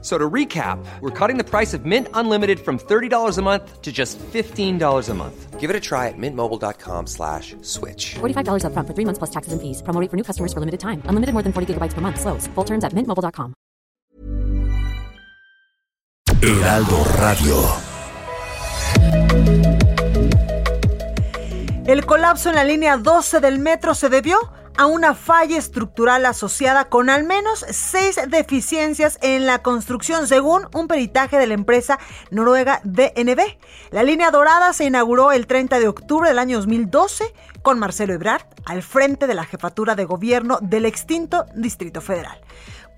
So to recap, we're cutting the price of Mint Unlimited from $30 a month to just $15 a month. Give it a try at mintmobile.com slash switch. $45 upfront for three months plus taxes and fees. Promo rate for new customers for limited time. Unlimited more than 40 gigabytes per month. Slows. Full terms at mintmobile.com. Heraldo Radio. El colapso en la línea 12 del metro se debió a una falla estructural asociada con al menos seis deficiencias en la construcción, según un peritaje de la empresa noruega DNB. La línea dorada se inauguró el 30 de octubre del año 2012 con Marcelo Ebrard al frente de la jefatura de gobierno del extinto Distrito Federal.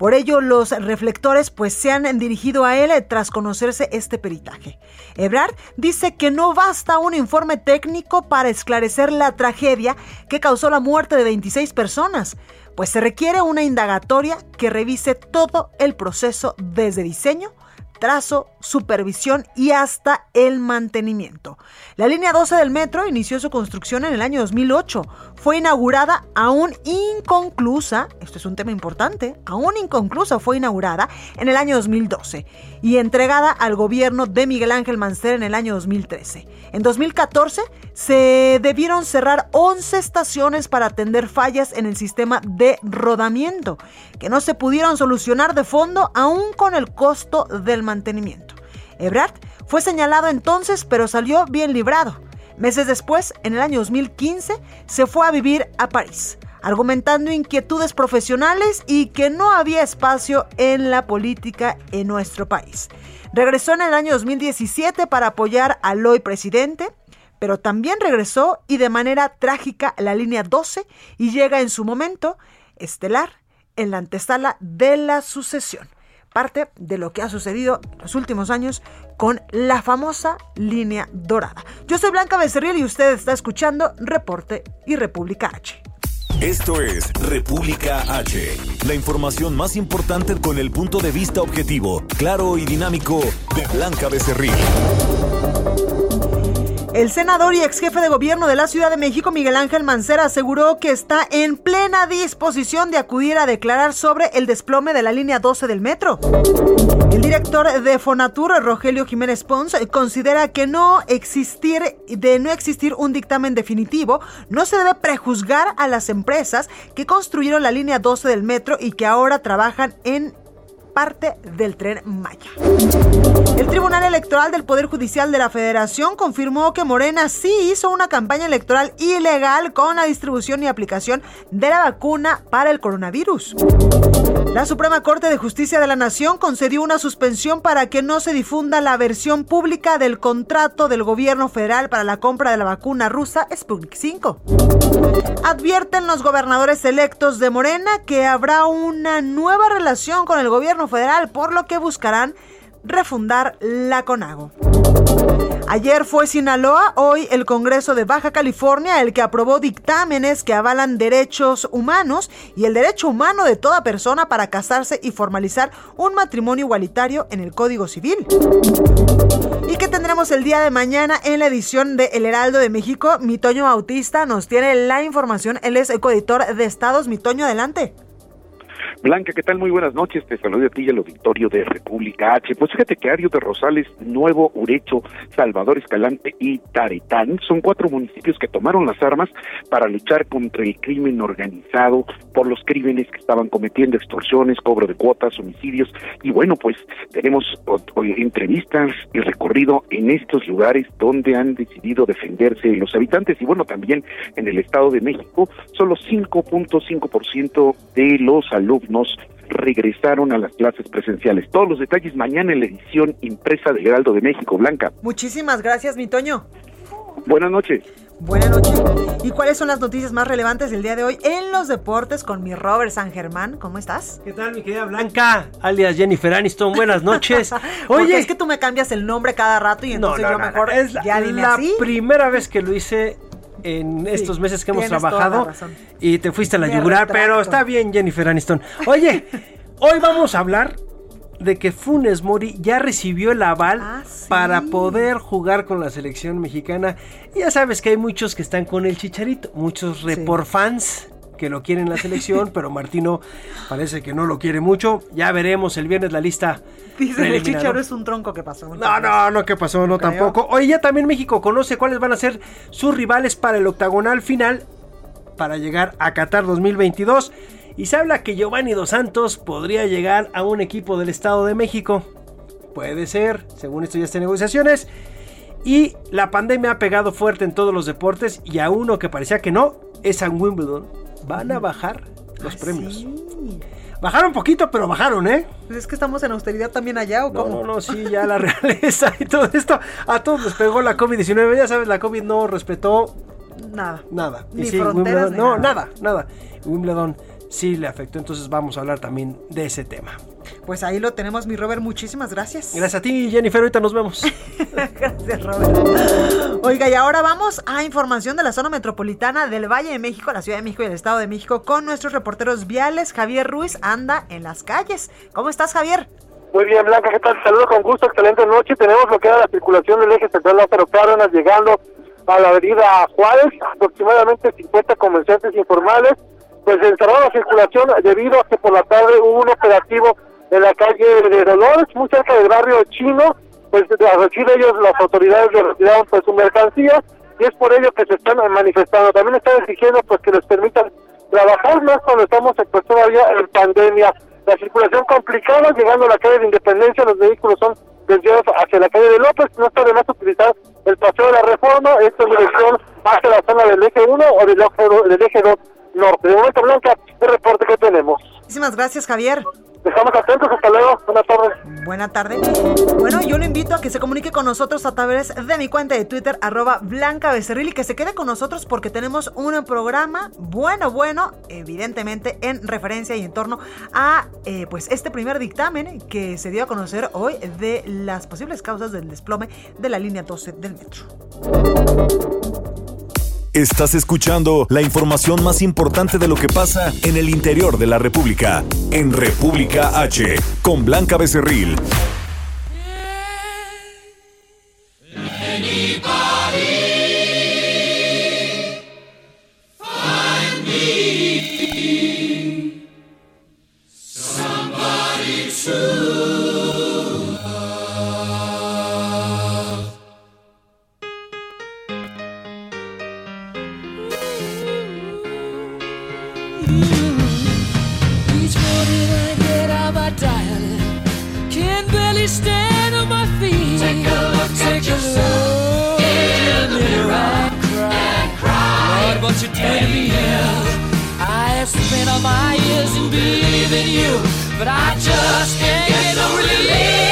Por ello, los reflectores pues se han dirigido a él tras conocerse este peritaje. Ebrard dice que no basta un informe técnico para esclarecer la tragedia que causó la muerte de 26 personas, pues se requiere una indagatoria que revise todo el proceso desde diseño, trazo, supervisión y hasta el mantenimiento. La línea 12 del metro inició su construcción en el año 2008. Fue inaugurada aún inconclusa, esto es un tema importante, aún inconclusa fue inaugurada en el año 2012 y entregada al gobierno de Miguel Ángel Mancera en el año 2013. En 2014 se debieron cerrar 11 estaciones para atender fallas en el sistema de rodamiento, que no se pudieron solucionar de fondo aún con el costo del mantenimiento. Ebrard fue señalado entonces, pero salió bien librado. Meses después, en el año 2015, se fue a vivir a París, argumentando inquietudes profesionales y que no había espacio en la política en nuestro país. Regresó en el año 2017 para apoyar al hoy presidente, pero también regresó y de manera trágica a la línea 12 y llega en su momento estelar en la antesala de la sucesión parte de lo que ha sucedido en los últimos años con la famosa línea dorada. Yo soy Blanca Becerril y usted está escuchando Reporte y República H. Esto es República H, la información más importante con el punto de vista objetivo, claro y dinámico de Blanca Becerril. El senador y ex jefe de gobierno de la Ciudad de México, Miguel Ángel Mancera, aseguró que está en plena disposición de acudir a declarar sobre el desplome de la línea 12 del metro. El director de Fonatur, Rogelio Jiménez Pons, considera que no existir, de no existir un dictamen definitivo, no se debe prejuzgar a las empresas que construyeron la línea 12 del metro y que ahora trabajan en parte del tren Maya. El Tribunal Electoral del Poder Judicial de la Federación confirmó que Morena sí hizo una campaña electoral ilegal con la distribución y aplicación de la vacuna para el coronavirus. La Suprema Corte de Justicia de la Nación concedió una suspensión para que no se difunda la versión pública del contrato del gobierno federal para la compra de la vacuna rusa Sputnik 5. Advierten los gobernadores electos de Morena que habrá una nueva relación con el gobierno federal, por lo que buscarán refundar la CONAGO. Ayer fue Sinaloa, hoy el Congreso de Baja California, el que aprobó dictámenes que avalan derechos humanos y el derecho humano de toda persona para casarse y formalizar un matrimonio igualitario en el Código Civil. ¿Y qué tendremos el día de mañana en la edición de El Heraldo de México? Mi Toño Bautista nos tiene la información, él es el coeditor de Estados. Mi Toño, adelante. Blanca, ¿qué tal? Muy buenas noches. Te saludo a ti y auditorio de República H. Pues fíjate que Ario de Rosales, Nuevo Urecho, Salvador Escalante y Taretán son cuatro municipios que tomaron las armas para luchar contra el crimen organizado por los crímenes que estaban cometiendo, extorsiones, cobro de cuotas, homicidios. Y bueno, pues tenemos entrevistas y recorrido en estos lugares donde han decidido defenderse los habitantes. Y bueno, también en el Estado de México, solo 5.5% de los alumnos nos regresaron a las clases presenciales. Todos los detalles mañana en la edición impresa de Heraldo de México, Blanca. Muchísimas gracias, mi Toño. Buenas noches. Buenas noches. ¿Y cuáles son las noticias más relevantes del día de hoy en los deportes con mi Robert San Germán? ¿Cómo estás? ¿Qué tal, mi querida Blanca? Alias Jennifer Aniston, buenas noches. Oye, es que tú me cambias el nombre cada rato y entonces yo mejor es la, ya dime la primera vez que lo hice en estos meses que hemos trabajado y te fuiste a la yugular, pero está bien Jennifer Aniston. Oye, Hoy vamos a hablar de que Funes Mori ya recibió el aval Ah, sí. para poder jugar con la selección mexicana. Ya sabes que hay muchos que están con el chicharito, muchos report fans que lo quieren en la selección, pero Martino parece que no lo quiere mucho. Ya veremos el viernes la lista. Dice el chicharo es un tronco que pasó. No, no, no, ¿qué pasó? No, creo. tampoco. Hoy ya también México conoce cuáles van a ser sus rivales para el octagonal final para llegar a Qatar 2022. Y se habla que Giovanni Dos Santos podría llegar a un equipo del Estado de México. Puede ser, según esto ya está en negociaciones. Y la pandemia ha pegado fuerte en todos los deportes y a uno que parecía que no, es a Wimbledon. Van a bajar los premios. Sí. Bajaron poquito, pero bajaron, ¿eh? Pues es que estamos en austeridad también allá, ¿o cómo? no, no, sí, ya la realeza y todo esto. A todos les pegó la COVID-19. Ya sabes, la COVID no respetó Nada. nada. Ni sí, fronteras, Wimbledon- ni no, nada. nada, nada. Wimbledon sí le afectó. Entonces vamos a hablar también de ese tema. Pues ahí lo tenemos, mi Robert. Muchísimas gracias. Gracias a ti, Jennifer. Ahorita nos vemos. Gracias, Robert. Oiga, y ahora vamos a información de la zona metropolitana del Valle de México, la Ciudad de México y el Estado de México con nuestros reporteros viales. Javier Ruiz anda en las calles. ¿Cómo estás, Javier? Muy bien, Blanca, ¿qué tal? Saludos con gusto, excelente noche. Tenemos bloqueada la circulación del eje central Lázaro Cárdenas llegando a la avenida Juárez, aproximadamente 50 comerciantes informales. Pues encerró la circulación debido a que por la tarde hubo un operativo en la calle de Dolores, muy cerca del barrio chino. Pues a decir de ellos, las autoridades le retiraron pues su mercancía y es por ello que se están manifestando. También están exigiendo pues que les permitan trabajar más cuando estamos pues, todavía en pandemia. La circulación complicada, llegando a la calle de Independencia, los vehículos son desviados hacia la calle de López, no está de más utilizar el paseo de la reforma, esto en dirección hacia la zona del eje 1 o del eje 2, del eje 2 norte. De momento, Blanca, el reporte que tenemos. Muchísimas gracias, Javier. Estamos atentos, hasta luego, buenas tardes. Buena tarde. Bueno, yo lo invito a que se comunique con nosotros a través de mi cuenta de Twitter, arroba Blanca Becerril, y que se quede con nosotros porque tenemos un programa bueno, bueno, evidentemente en referencia y en torno a eh, pues este primer dictamen que se dio a conocer hoy de las posibles causas del desplome de la línea 12 del metro. Estás escuchando la información más importante de lo que pasa en el interior de la República. En República H, con Blanca Becerril. Barely stand on my feet. Take a look Take a look. Oh, in the mirror. and cry, Lord, what you to me I have spent all my years in believing you But I just can't get no relief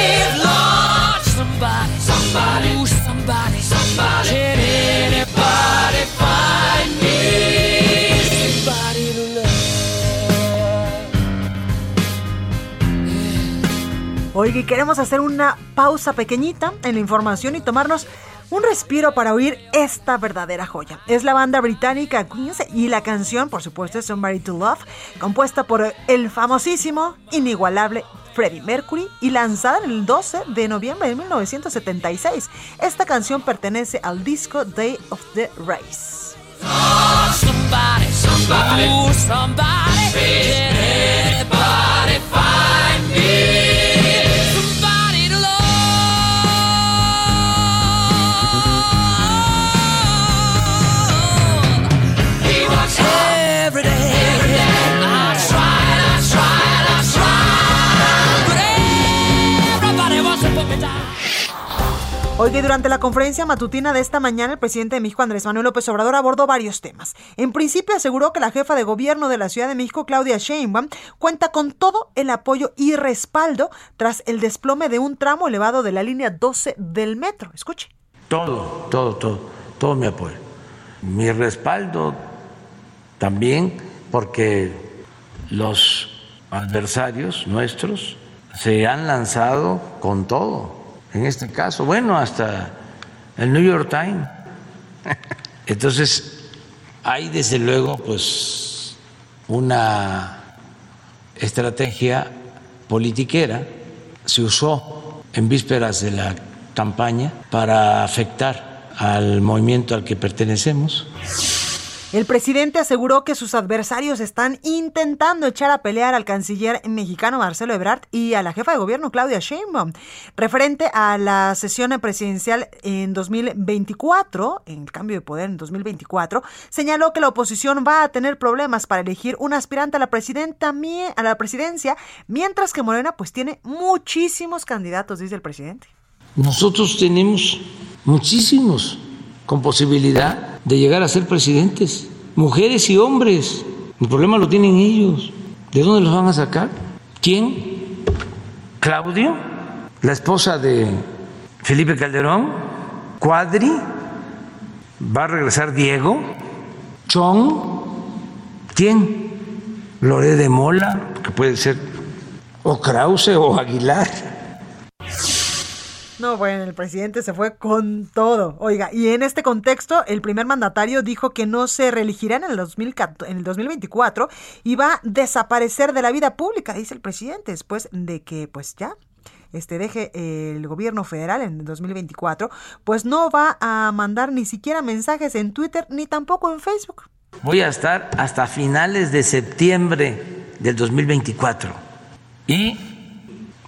Y queremos hacer una pausa pequeñita en la información y tomarnos un respiro para oír esta verdadera joya. Es la banda británica Queens y la canción, por supuesto, es Somebody to Love, compuesta por el famosísimo, inigualable Freddie Mercury y lanzada el 12 de noviembre de 1976. Esta canción pertenece al disco Day of the Race. somebody, somebody, somebody. Me? Somebody Oiga, y durante la conferencia matutina de esta mañana, el presidente de México, Andrés Manuel López Obrador, abordó varios temas. En principio, aseguró que la jefa de gobierno de la Ciudad de México, Claudia Sheinbaum, cuenta con todo el apoyo y respaldo tras el desplome de un tramo elevado de la línea 12 del metro. Escuche. Todo, todo, todo, todo mi apoyo. Mi respaldo también porque los adversarios nuestros se han lanzado con todo. En este caso, bueno, hasta el New York Times. Entonces, hay desde luego pues una estrategia politiquera se usó en vísperas de la campaña para afectar al movimiento al que pertenecemos. El presidente aseguró que sus adversarios están intentando echar a pelear al canciller mexicano Marcelo Ebrard y a la jefa de gobierno Claudia Sheinbaum. Referente a la sesión presidencial en 2024, en el cambio de poder en 2024, señaló que la oposición va a tener problemas para elegir un aspirante a la presidenta a la presidencia, mientras que Morena pues tiene muchísimos candidatos, dice el presidente. Nosotros tenemos muchísimos con posibilidad de llegar a ser presidentes, mujeres y hombres. El problema lo tienen ellos. ¿De dónde los van a sacar? ¿Quién? ¿Claudio? ¿La esposa de Felipe Calderón? ¿Cuadri? ¿Va a regresar Diego? ¿Chong? ¿Quién? ¿Loré de Mola? Que puede ser o Krause o Aguilar. No, bueno, el presidente se fue con todo. Oiga, y en este contexto, el primer mandatario dijo que no se reelegirá en el, 2014, en el 2024 y va a desaparecer de la vida pública, dice el presidente, después de que, pues ya, este deje el gobierno federal en el 2024, pues no va a mandar ni siquiera mensajes en Twitter ni tampoco en Facebook. Voy a estar hasta finales de septiembre del 2024 y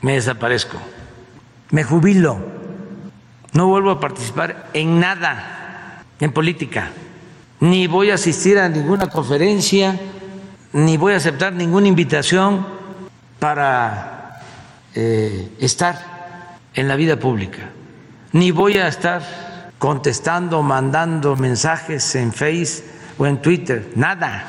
me desaparezco me jubilo, no vuelvo a participar en nada en política, ni voy a asistir a ninguna conferencia, ni voy a aceptar ninguna invitación para eh, estar en la vida pública, ni voy a estar contestando, mandando mensajes en Face o en Twitter, nada.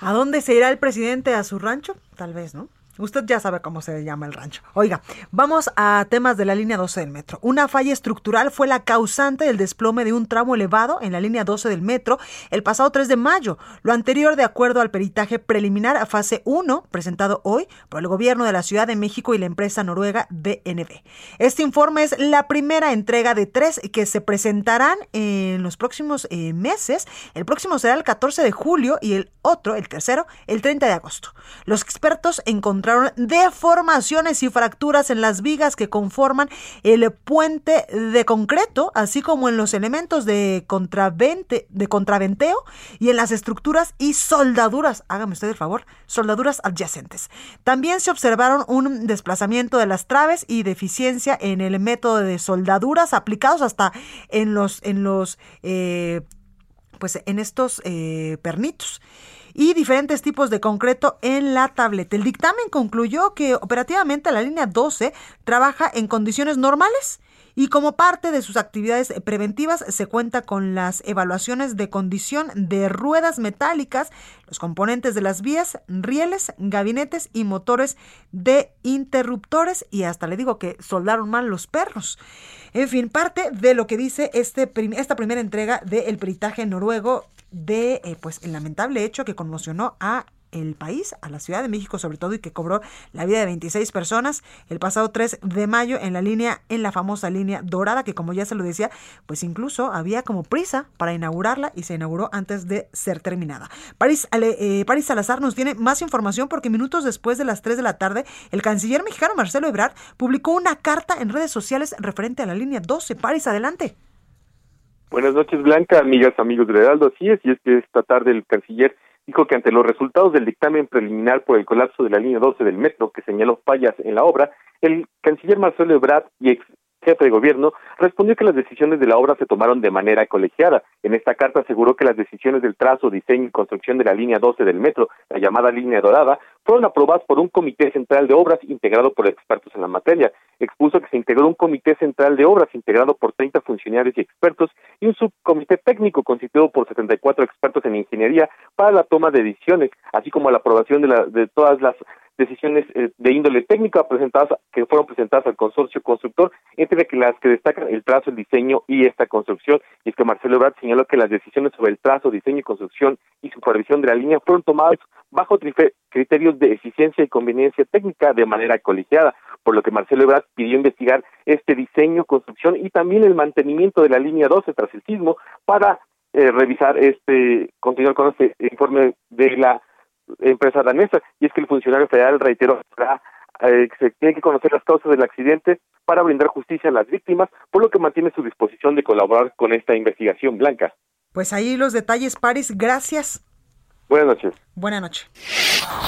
¿A dónde se irá el presidente? ¿A su rancho? Tal vez, ¿no? Usted ya sabe cómo se llama el rancho. Oiga, vamos a temas de la línea 12 del metro. Una falla estructural fue la causante del desplome de un tramo elevado en la línea 12 del metro el pasado 3 de mayo. Lo anterior de acuerdo al peritaje preliminar a fase 1 presentado hoy por el gobierno de la Ciudad de México y la empresa noruega DNB. Este informe es la primera entrega de tres que se presentarán en los próximos eh, meses. El próximo será el 14 de julio y el otro, el tercero, el 30 de agosto. Los expertos encontraron deformaciones y fracturas en las vigas que conforman el puente de concreto, así como en los elementos de, contravente, de contraventeo y en las estructuras y soldaduras, hágame usted el favor, soldaduras adyacentes. También se observaron un desplazamiento de las traves y deficiencia en el método de soldaduras aplicados hasta en los, en los, eh, pues en estos eh, pernitos y diferentes tipos de concreto en la tableta. El dictamen concluyó que operativamente la línea 12 trabaja en condiciones normales y como parte de sus actividades preventivas se cuenta con las evaluaciones de condición de ruedas metálicas, los componentes de las vías, rieles, gabinetes y motores de interruptores y hasta le digo que soldaron mal los perros. En fin, parte de lo que dice este esta primera entrega del peritaje noruego de eh, pues el lamentable hecho que conmocionó a el país, a la Ciudad de México sobre todo, y que cobró la vida de 26 personas el pasado 3 de mayo en la línea, en la famosa línea dorada, que como ya se lo decía, pues incluso había como prisa para inaugurarla y se inauguró antes de ser terminada. París, eh, Salazar nos tiene más información porque minutos después de las 3 de la tarde, el canciller mexicano Marcelo Ebrard publicó una carta en redes sociales referente a la línea 12. París, adelante. Buenas noches, Blanca, amigas, amigos de Heraldo. Así es, y es que esta tarde el canciller dijo que ante los resultados del dictamen preliminar por el colapso de la línea 12 del metro, que señaló fallas en la obra, el canciller Marcelo Ebrard y ex jefe de gobierno, respondió que las decisiones de la obra se tomaron de manera colegiada. En esta carta aseguró que las decisiones del trazo, diseño y construcción de la línea 12 del metro, la llamada línea dorada, fueron aprobadas por un comité central de obras integrado por expertos en la materia. Expuso que se integró un comité central de obras integrado por 30 funcionarios y expertos y un subcomité técnico constituido por 74 expertos en ingeniería para la toma de decisiones, así como la aprobación de, la, de todas las decisiones eh, de índole técnica presentadas que fueron presentadas al consorcio constructor, entre las que destacan el trazo, el diseño y esta construcción. Y es que Marcelo Ebrard señaló que las decisiones sobre el trazo, diseño y construcción y supervisión de la línea fueron tomadas bajo criterios de eficiencia y conveniencia técnica de manera colegiada, por lo que Marcelo Ebrard pidió investigar este diseño, construcción y también el mantenimiento de la línea 12 tras el sismo para eh, revisar este, continuar con este informe de la empresa danesa. Y es que el funcionario federal reiteró eh, que se tiene que conocer las causas del accidente para brindar justicia a las víctimas, por lo que mantiene su disposición de colaborar con esta investigación blanca. Pues ahí los detalles, Paris. Gracias. Buenas noches. Buenas noches.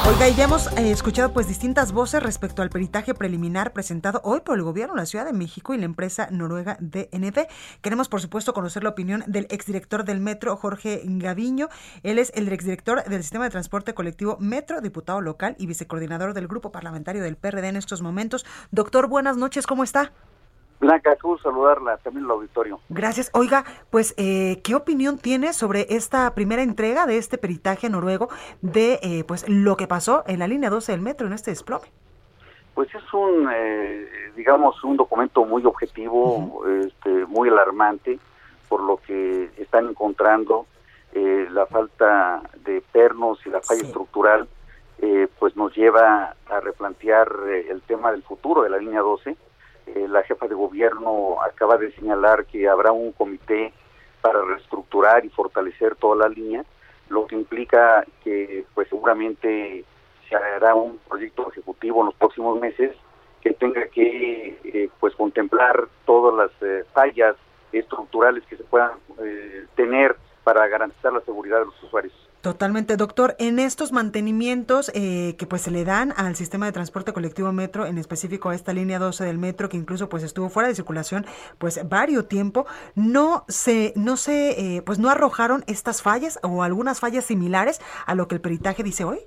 Oiga, y ya hemos eh, escuchado pues distintas voces respecto al peritaje preliminar presentado hoy por el gobierno de la Ciudad de México y la empresa noruega DNV. Queremos, por supuesto, conocer la opinión del exdirector del Metro, Jorge Gaviño. Él es el exdirector del Sistema de Transporte Colectivo Metro, diputado local y vicecoordinador del Grupo Parlamentario del PRD en estos momentos. Doctor, buenas noches, ¿cómo está? Blanca, gusto saludarla, también el auditorio. Gracias. Oiga, pues, eh, ¿qué opinión tiene sobre esta primera entrega de este peritaje noruego de eh, pues lo que pasó en la línea 12 del metro en este desplome? Pues es un, eh, digamos, un documento muy objetivo, este, muy alarmante, por lo que están encontrando la falta de pernos y la falla estructural, pues nos lleva a replantear el tema del futuro de la línea 12 eh, la jefa de gobierno acaba de señalar que habrá un comité para reestructurar y fortalecer toda la línea, lo que implica que pues seguramente se hará un proyecto ejecutivo en los próximos meses que tenga que eh, pues contemplar todas las eh, fallas estructurales que se puedan tener para garantizar la seguridad de los usuarios. Totalmente, doctor. En estos mantenimientos eh, que pues se le dan al sistema de transporte colectivo metro, en específico a esta línea 12 del metro que incluso pues estuvo fuera de circulación pues varios tiempo, no se, no se, eh, pues no arrojaron estas fallas o algunas fallas similares a lo que el peritaje dice hoy.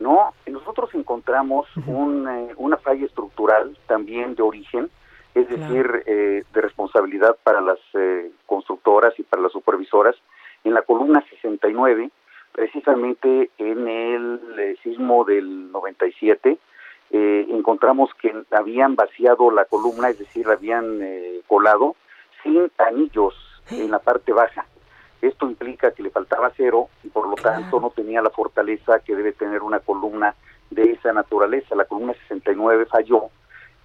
No, nosotros encontramos un, eh, una falla estructural también de origen, es decir, de responsabilidad para las constructoras y para las supervisoras en la columna 69, precisamente en el eh, sismo del 97, eh, encontramos que habían vaciado la columna, es decir, la habían eh, colado sin anillos en la parte baja. Esto implica que le faltaba acero y por lo tanto no tenía la fortaleza que debe tener una columna de esa naturaleza. La columna 69 falló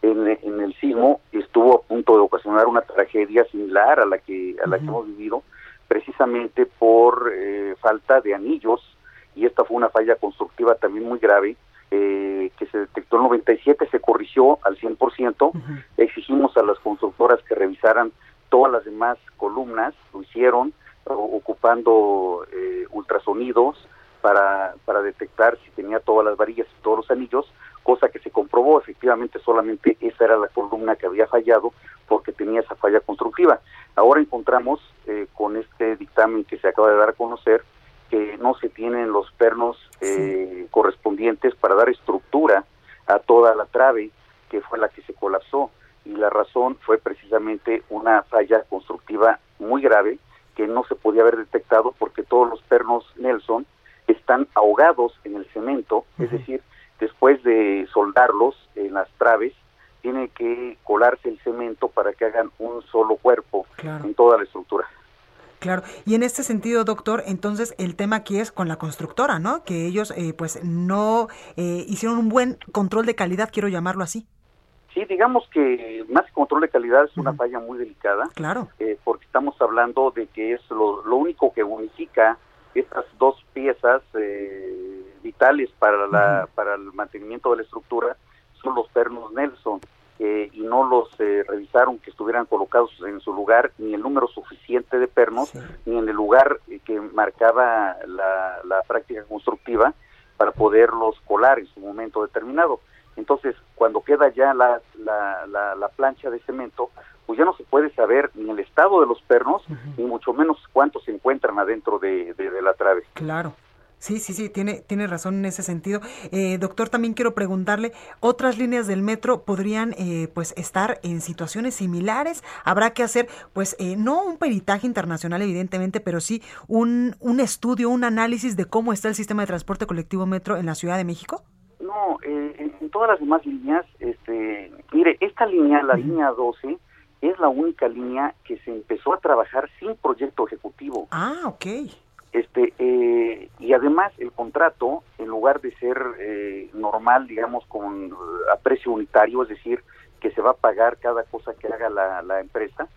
en, en el sismo y estuvo a punto de ocasionar una tragedia similar a la que a la que hemos vivido precisamente por eh, falta de anillos y esta fue una falla constructiva también muy grave eh, que se detectó en 97, se corrigió al 100%, exigimos a las constructoras que revisaran todas las demás columnas, lo hicieron ocupando eh, ultrasonidos para, para detectar si tenía todas las varillas y todos los anillos, cosa que se comprobó, efectivamente solamente esa era la columna que había fallado porque tenía esa falla constructiva. Ahora encontramos eh, con este dictamen que se acaba de dar a conocer que no se tienen los pernos eh, correspondientes para dar estructura a toda la trave que fue la que se colapsó. Y la razón fue precisamente una falla constructiva muy grave que no se podía haber detectado porque todos los pernos Nelson están ahogados en el cemento, es decir, después de soldarlos en las traves, tiene que colarse el cemento para que hagan un solo cuerpo en toda la estructura. Claro, y en este sentido, doctor, entonces el tema aquí es con la constructora, ¿no? Que ellos eh, pues no eh, hicieron un buen control de calidad, quiero llamarlo así. Sí, digamos que más que control de calidad es una falla muy delicada. Claro. Eh, porque estamos hablando de que es lo, lo único que unifica estas dos piezas vitales para, la, para el mantenimiento de la estructura son los pernos Nelson. Eh, y no los eh, revisaron que estuvieran colocados en su lugar ni el número suficiente de pernos ni en el lugar eh, que marcaba la, la, práctica constructiva para poderlos colar en su momento determinado. Entonces, cuando queda ya la, la, la, plancha de cemento, pues ya no se puede saber ni el estado de los pernos, ni mucho menos cuántos se encuentran adentro de, de la trave. Claro. Sí, sí, sí, tiene, tiene razón en ese sentido. Eh, doctor, también quiero preguntarle, ¿otras líneas del metro podrían eh, pues estar en situaciones similares? ¿Habrá que hacer, pues, eh, no un peritaje internacional, evidentemente, pero sí un, un estudio, un análisis de cómo está el sistema de transporte colectivo metro en la Ciudad de México? No, en, todas las demás líneas, este, mire, esta línea, la línea 12, es la única línea que se empezó a trabajar sin proyecto ejecutivo. Ah, ok. Este, eh, y además el contrato, en lugar de ser eh, normal, digamos, con a precio unitario, es decir, que se va a pagar cada cosa que haga la, empresa,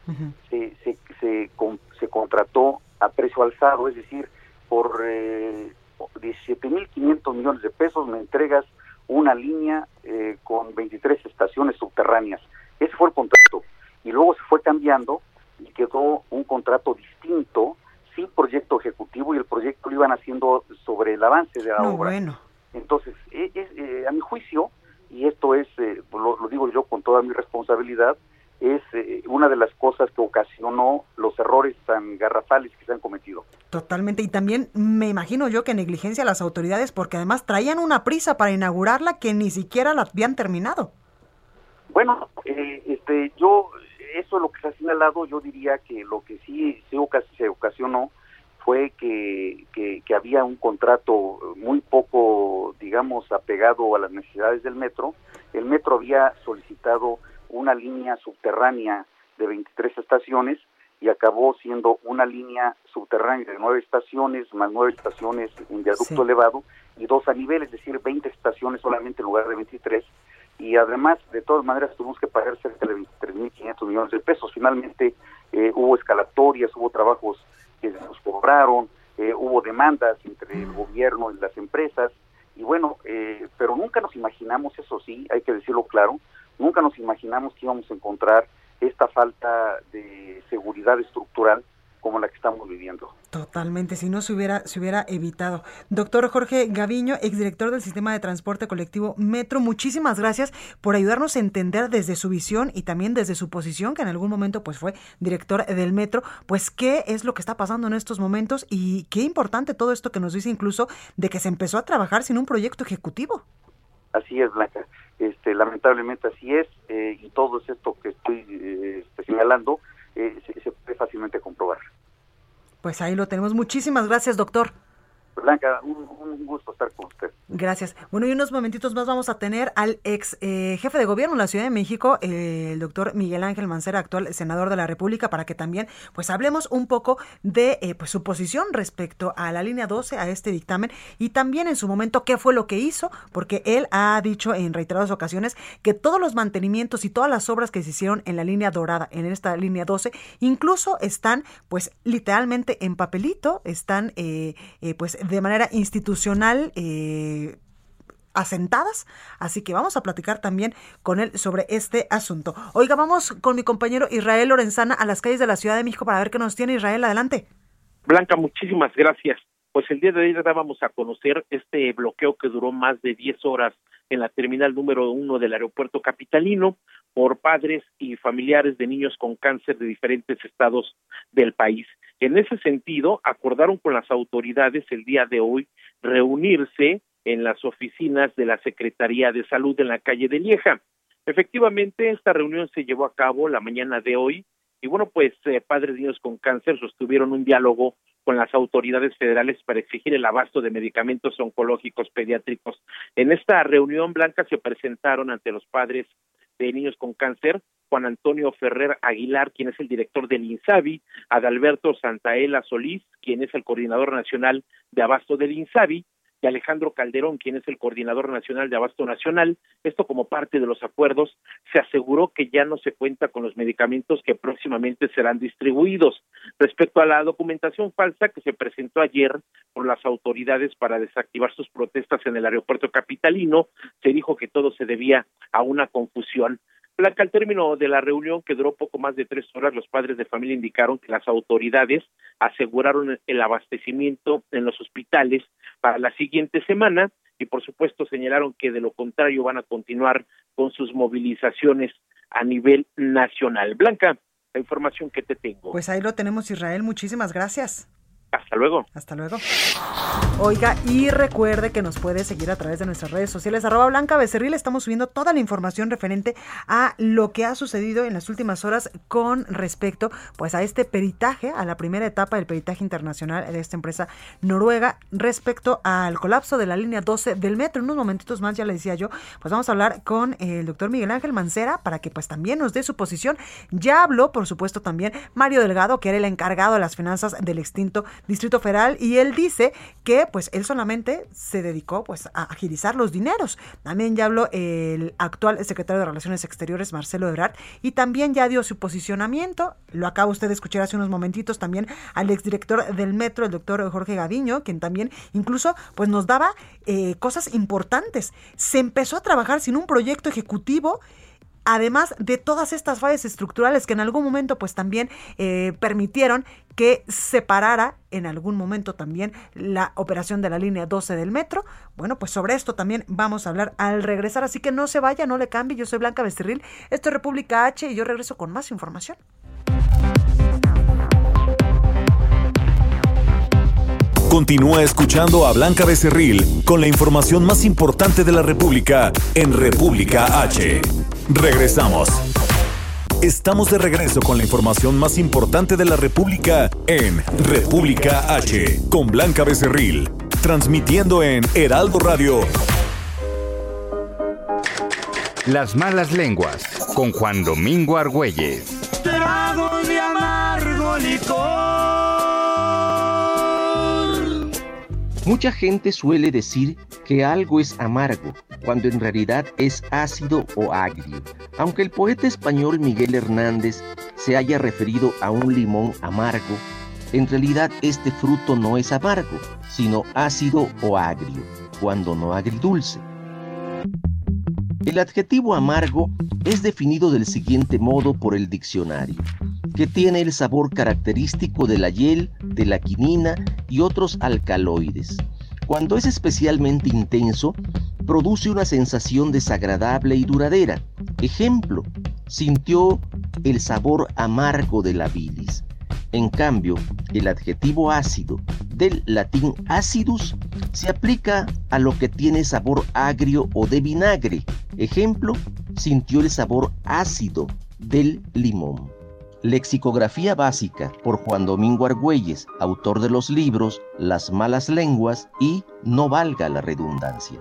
se, se, se, contrató a precio alzado, es decir, por eh, 17.500 millones de pesos, me entregas una línea eh, con 23 estaciones subterráneas. Ese fue el contrato. Y luego se fue cambiando y quedó un contrato distinto, sin proyecto ejecutivo, y el proyecto lo iban haciendo sobre el avance de la No, obra. bueno. Entonces, e- es, eh, a mi juicio, y esto es, eh, lo, lo digo yo con toda mi responsabilidad, es eh, una de las cosas que ocasionó los errores tan garrafales que se han cometido. Totalmente. Y también me imagino yo que negligencia a las autoridades porque además traían una prisa para inaugurarla que ni siquiera la habían terminado. Bueno, eh, este, yo, eso es lo que se ha señalado, yo diría que lo que sí se, se ocasionó fue que, que, que había un contrato muy poco, digamos, apegado a las necesidades del metro. El metro había solicitado una línea subterránea de 23 estaciones y acabó siendo una línea subterránea de nueve estaciones, más nueve estaciones en viaducto Sí. elevado y dos a nivel, es decir, 20 estaciones solamente en lugar de 23 y además de todas maneras tuvimos que pagar cerca de 23.500 millones de pesos. Finalmente eh, hubo escalatorias, hubo trabajos que nos cobraron, eh, hubo demandas entre el gobierno y las empresas y bueno, eh, pero nunca nos imaginamos, eso sí, hay que decirlo claro, nunca nos imaginamos que íbamos a encontrar esta falta de seguridad estructural como la que estamos viviendo. Totalmente, si no se hubiera, se hubiera evitado. Doctor Jorge Gaviño, exdirector del Sistema de Transporte Colectivo Metro, muchísimas gracias por ayudarnos a entender desde su visión y también desde su posición, que en algún momento pues fue director del Metro, pues qué es lo que está pasando en estos momentos y qué importante todo esto que nos dice incluso de que se empezó a trabajar sin un proyecto ejecutivo. Así es, Blanca. Este, lamentablemente así es, eh, y todo es esto que estoy eh, este, señalando eh, se, se puede fácilmente comprobar. Pues ahí lo tenemos. Muchísimas gracias, doctor. Blanca, un, gusto estar con usted. Gracias. Bueno, y unos momentitos más vamos a tener al ex eh, jefe de gobierno de la Ciudad de México, eh, el doctor Miguel Ángel Mancera, actual senador de la República, para que también pues hablemos un poco de eh, pues su posición respecto a la línea 12, a este dictamen, y también en su momento qué fue lo que hizo, porque él ha dicho en reiteradas ocasiones que todos los mantenimientos y todas las obras que se hicieron en la línea dorada, en esta línea 12, incluso están pues literalmente en papelito, están pues de manera institucional eh, asentadas, así que vamos a platicar también con él sobre este asunto. Oiga, vamos con mi compañero Israel Lorenzana a las calles de la Ciudad de México para ver qué nos tiene Israel. Adelante. Blanca, muchísimas gracias. Pues el día de hoy dábamos a conocer este bloqueo que duró más de 10 horas en la terminal número uno del aeropuerto capitalino por padres y familiares de niños con cáncer de diferentes estados del país. En ese sentido, acordaron con las autoridades el día de hoy reunirse en las oficinas de la Secretaría de Salud en la calle de Lieja. Efectivamente, esta reunión se llevó a cabo la mañana de hoy y bueno, pues eh, padres de niños con cáncer sostuvieron un diálogo con las autoridades federales para exigir el abasto de medicamentos oncológicos pediátricos. En esta reunión blanca se presentaron ante los padres de niños con cáncer Juan Antonio Ferrer Aguilar, quien es el director del INSABI, Adalberto Santaella Solís, quien es el coordinador nacional de abasto del INSABI, y Alejandro Calderón, quien es el coordinador nacional de Abasto Nacional. Esto como parte de los acuerdos, se aseguró que ya no se cuenta con los medicamentos que próximamente serán distribuidos. Respecto a la documentación falsa que se presentó ayer por las autoridades para desactivar sus protestas en el aeropuerto capitalino, se dijo que todo se debía a una confusión. Blanca, al término de la reunión, que duró poco más de tres horas, los padres de familia indicaron que las autoridades aseguraron el abastecimiento en los hospitales para la siguiente semana y, por supuesto, señalaron que de lo contrario van a continuar con sus movilizaciones a nivel nacional. Blanca, la información que te tengo. Pues ahí lo tenemos, Israel. Muchísimas gracias. Hasta luego. Hasta luego. Oiga, y recuerde que nos puede seguir a través de nuestras redes sociales, arroba Blanca Becerril. Estamos subiendo toda la información referente a lo que ha sucedido en las últimas horas con respecto pues a este peritaje, a la primera etapa del peritaje internacional de esta empresa noruega respecto al colapso de la línea 12 del metro. En unos momentitos más, ya le decía yo, pues vamos a hablar con el doctor Miguel Ángel Mancera para que pues también nos dé su posición. Ya habló, por supuesto, también Mario Delgado, que era el encargado de las finanzas del extinto Distrito Federal y él dice que pues él solamente se dedicó pues a agilizar los dineros. También ya habló el actual secretario de Relaciones Exteriores Marcelo Ebrard y también ya dio su posicionamiento. Lo acaba usted de escuchar hace unos momentitos también al exdirector del Metro, el doctor Jorge Gaviño, quien también incluso pues nos daba eh, cosas importantes. Se empezó a trabajar sin un proyecto ejecutivo además de todas estas fallas estructurales que en algún momento pues también eh, permitieron que se parara en algún momento también la operación de la línea 12 del metro. Bueno, pues sobre esto también vamos a hablar al regresar, así que no se vaya, no le cambie. Yo soy Blanca Becerril, esto es República H y yo regreso con más información. Continúa escuchando a Blanca Becerril con la información más importante de la República en República H. Regresamos. Estamos de regreso con la información más importante de la República en República H con Blanca Becerril, transmitiendo en Heraldo Radio. Las malas lenguas con Juan Domingo Argüelles. Trago de amargo licor. Mucha gente suele decir que algo es amargo, cuando en realidad es ácido o agrio. Aunque el poeta español Miguel Hernández se haya referido a un limón amargo, en realidad este fruto no es amargo, sino ácido o agrio, cuando no agridulce. El adjetivo amargo es definido del siguiente modo por el diccionario, que tiene el sabor característico de la hiel, de la quinina y otros alcaloides. Cuando es especialmente intenso, produce una sensación desagradable y duradera. Ejemplo, sintió el sabor amargo de la bilis. En cambio, el adjetivo ácido, del latín acidus, se aplica a lo que tiene sabor agrio o de vinagre. Ejemplo, sintió el sabor ácido del limón. Lexicografía básica por Juan Domingo Argüelles, autor de los libros Las malas lenguas y No valga la redundancia.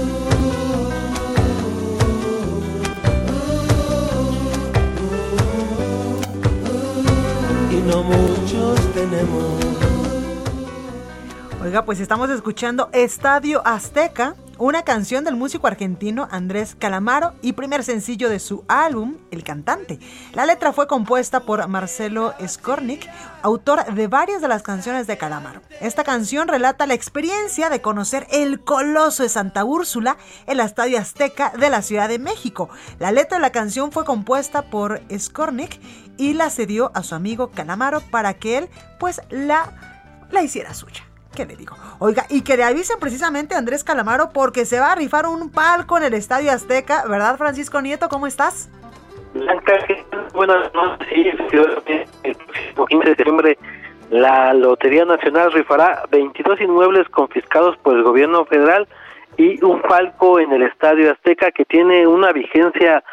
Muchos tenemos. Oiga, pues estamos escuchando Estadio Azteca, una canción del músico argentino Andrés Calamaro y primer sencillo de su álbum, El Cantante. La letra fue compuesta por Marcelo Skornik, autor de varias de las canciones de Calamaro. Esta canción relata la experiencia de conocer el coloso de Santa Úrsula, el Estadio Azteca de la Ciudad de México. La letra de la canción fue compuesta por Skornik y la cedió a su amigo Calamaro para que él pues la, la hiciera suya. ¿Qué le digo? Oiga, y que le avisen precisamente a Andrés Calamaro porque se va a rifar un palco en el Estadio Azteca, ¿verdad, Francisco Nieto? ¿Cómo estás? Blanca, buenas noches. El próximo 15 de septiembre la Lotería Nacional rifará 22 inmuebles confiscados por el gobierno federal y un palco en el Estadio Azteca que tiene una vigencia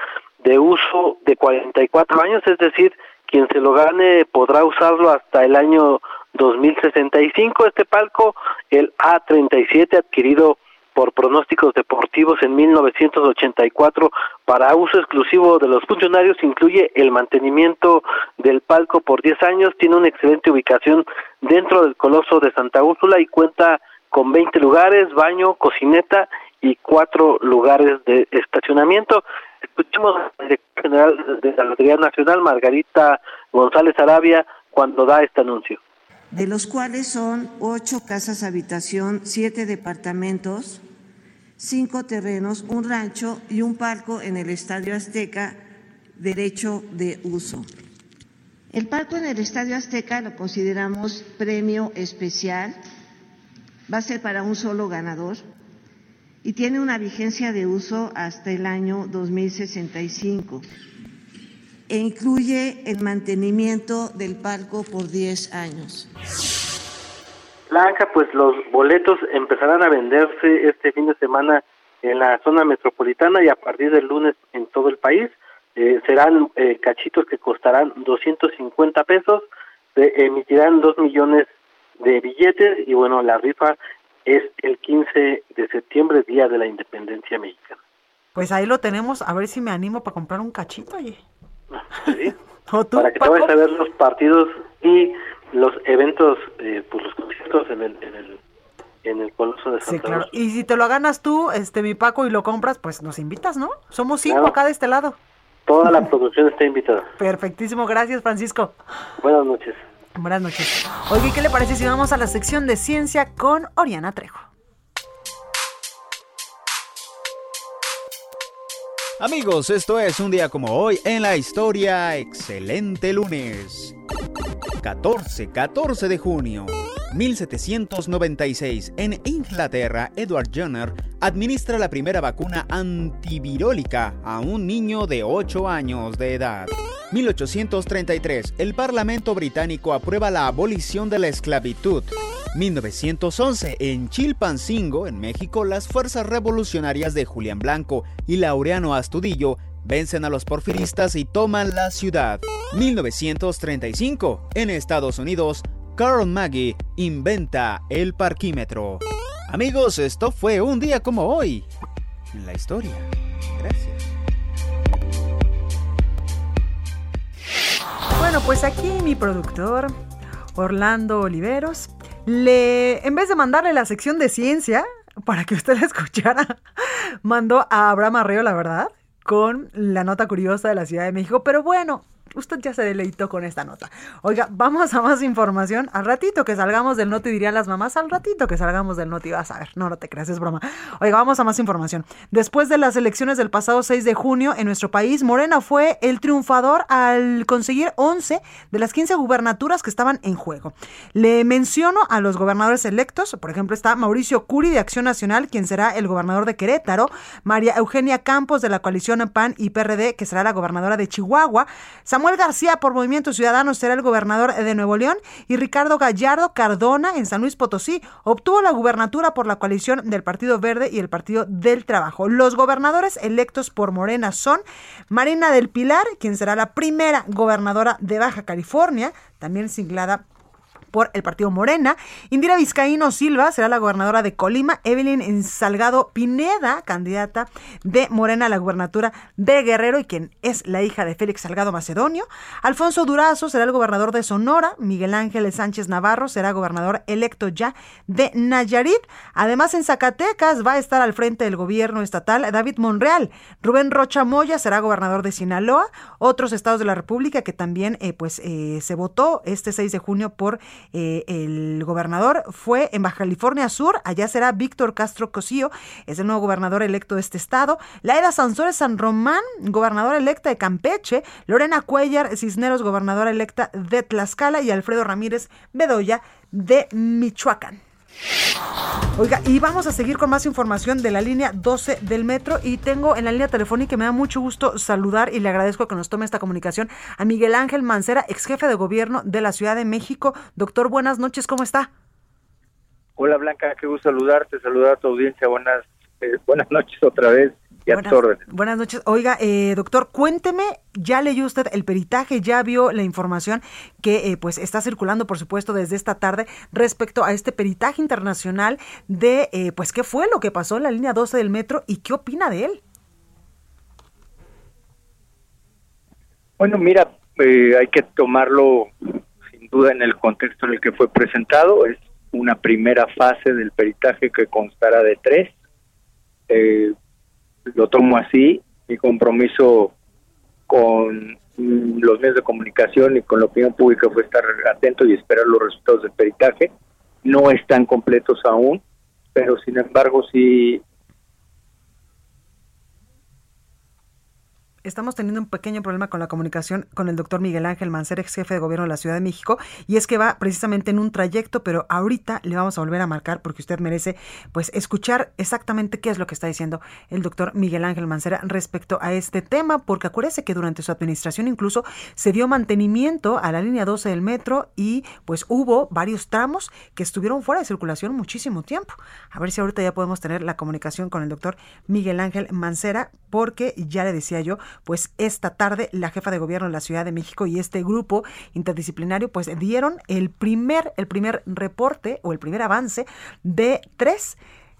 de uso de 44 años, es decir, quien se lo gane podrá usarlo hasta el año 2065. Este palco, el A37, adquirido por pronósticos deportivos en 1984 para uso exclusivo de los funcionarios incluye el mantenimiento del palco por 10 años, tiene una excelente ubicación dentro del Coloso de Santa Úrsula y cuenta con 20 lugares, baño, cocineta y cuatro lugares de estacionamiento. Escuchemos a la directora general de la Lotería Nacional, Margarita González Arabia, cuando da este anuncio. de los cuales son ocho casas habitación, siete departamentos, cinco terrenos, un rancho y un palco en el Estadio Azteca, derecho de uso. El palco en el Estadio Azteca lo consideramos premio especial, va a ser para un solo ganador y tiene una vigencia de uso hasta el año 2065 e incluye el mantenimiento del palco por 10 años. Blanca, pues los boletos empezarán a venderse este fin de semana en la zona metropolitana y a partir del lunes en todo el país. Eh, serán eh, cachitos que costarán 250 pesos, se emitirán 2 millones de billetes y bueno, la rifa es el 15 de septiembre, Día de la Independencia Mexicana. Pues ahí lo tenemos, a ver si me animo para comprar un cachito, oye. Sí. ¿O tú, Para que te vayas a ver los partidos y los eventos, eh, pues los conciertos en el, en el, en el Coloso de Sí, Santa claro. Úrsula. Y si te lo ganas tú, este, mi Paco, y lo compras, pues nos invitas, ¿no? Somos cinco Claro. acá de este lado. Toda la producción está invitada. Perfectísimo, gracias, Francisco. Buenas noches. Buenas noches. Oye, ¿qué le parece si vamos a la sección de ciencia con Oriana Trejo? Amigos, esto es un día como hoy en la historia. Excelente lunes. 14, 14 de junio. 1796. En Inglaterra, Edward Jenner administra la primera vacuna antivirólica a un niño de 8 años de edad. 1833. El Parlamento británico aprueba la abolición de la esclavitud. 1911. En Chilpancingo, en México, las fuerzas revolucionarias de Julián Blanco y Laureano Astudillo vencen a los porfiristas y toman la ciudad. 1935. En Estados Unidos, Carl Maggie inventa el parquímetro. Amigos, esto fue un día como hoy en la historia. Gracias. Bueno, pues aquí mi productor, Orlando Oliveros, le, en vez de mandarle la sección de ciencia para que usted la escuchara, mandó a Abraham Arreo, la verdad, con la nota curiosa de la Ciudad de México. Pero bueno, usted ya se deleitó con esta nota. Oiga, vamos a más información. Al ratito que salgamos del noti, dirían las mamás, al ratito que salgamos del noti vas a ver. No, no te creas, es broma. Oiga, vamos a más información. Después de las elecciones del pasado 6 de junio en nuestro país, Morena fue el triunfador al conseguir 11 de las 15 gubernaturas que estaban en juego. Le menciono a los gobernadores electos, por ejemplo, está Mauricio Curi de Acción Nacional, quien será el gobernador de Querétaro, María Eugenia Campos de la coalición PAN y PRD, que será la gobernadora de Chihuahua, Samuel García por Movimiento Ciudadano será el gobernador de Nuevo León y Ricardo Gallardo Cardona en San Luis Potosí obtuvo la gubernatura por la coalición del Partido Verde y el Partido del Trabajo. Los gobernadores electos por Morena son Marina del Pilar, quien será la primera gobernadora de Baja California, también siglada por el partido Morena. Indira Vizcaíno Silva será la gobernadora de Colima. Evelyn Salgado Pineda, candidata de Morena a la gubernatura de Guerrero y quien es la hija de Félix Salgado Macedonio. Alfonso Durazo será el gobernador de Sonora. Miguel Ángel Sánchez Navarro será gobernador electo ya de Nayarit. Además, en Zacatecas va a estar al frente del gobierno estatal David Monreal. Rubén Rocha Moya será gobernador de Sinaloa. Otros estados de la República que también eh, pues, eh, se votó este 6 de junio por eh, el gobernador fue en Baja California Sur, allá será Víctor Castro Cosío, es el nuevo gobernador electo de este estado. Laida Sansores San Román, gobernadora electa de Campeche. Lorena Cuellar Cisneros, gobernadora electa de Tlaxcala. Y Alfredo Ramírez Bedoya de Michoacán. Oiga, y vamos a seguir con más información de la línea 12 del metro y tengo en la línea telefónica me da mucho gusto saludar y le agradezco que nos tome esta comunicación a Miguel Ángel Mancera, ex jefe de gobierno de la Ciudad de México. Doctor, buenas noches, ¿cómo está? Hola Blanca, qué gusto saludarte, saludar a tu audiencia, buenas Eh, buenas noches otra vez y a Buenas, tus órdenes. buenas noches. Oiga, eh, doctor, cuénteme, ¿ya leyó usted el peritaje? ¿Ya vio la información que eh, pues está circulando, por supuesto, desde esta tarde respecto a este peritaje internacional de eh, pues qué fue lo que pasó en la línea 12 del metro y qué opina de él? Bueno, mira, eh, hay que tomarlo sin duda en el contexto en el que fue presentado. Es una primera fase del peritaje que constará de tres. Eh, lo tomo así. Mi compromiso con los medios de comunicación y con la opinión pública fue estar atento y esperar los resultados del peritaje. No están completos aún, pero sin embargo sí Estamos teniendo un pequeño problema con la comunicación con el doctor Miguel Ángel Mancera, ex jefe de gobierno de la Ciudad de México, y es que va precisamente en un trayecto, pero ahorita le vamos a volver a marcar porque usted merece pues escuchar exactamente qué es lo que está diciendo el doctor Miguel Ángel Mancera respecto a este tema, porque acuérdese que durante su administración incluso se dio mantenimiento a la línea 12 del metro y pues hubo varios tramos que estuvieron fuera de circulación muchísimo tiempo. A ver si ahorita ya podemos tener la comunicación con el doctor Miguel Ángel Mancera, porque ya le decía yo, pues esta tarde la jefa de gobierno de la Ciudad de México y este grupo interdisciplinario pues dieron el primer, el primer reporte o el primer avance de tres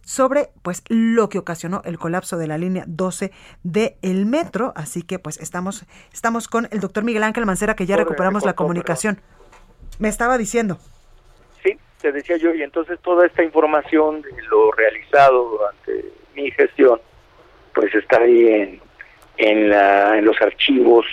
sobre pues lo que ocasionó el colapso de la línea 12 del el metro, así que pues estamos estamos con el doctor Miguel Ángel Mancera que ya Corre, recuperamos la comunicación. Me estaba diciendo. Sí, te decía yo, y entonces toda esta información de lo realizado durante mi gestión, pues está ahí en, en, la, en los archivos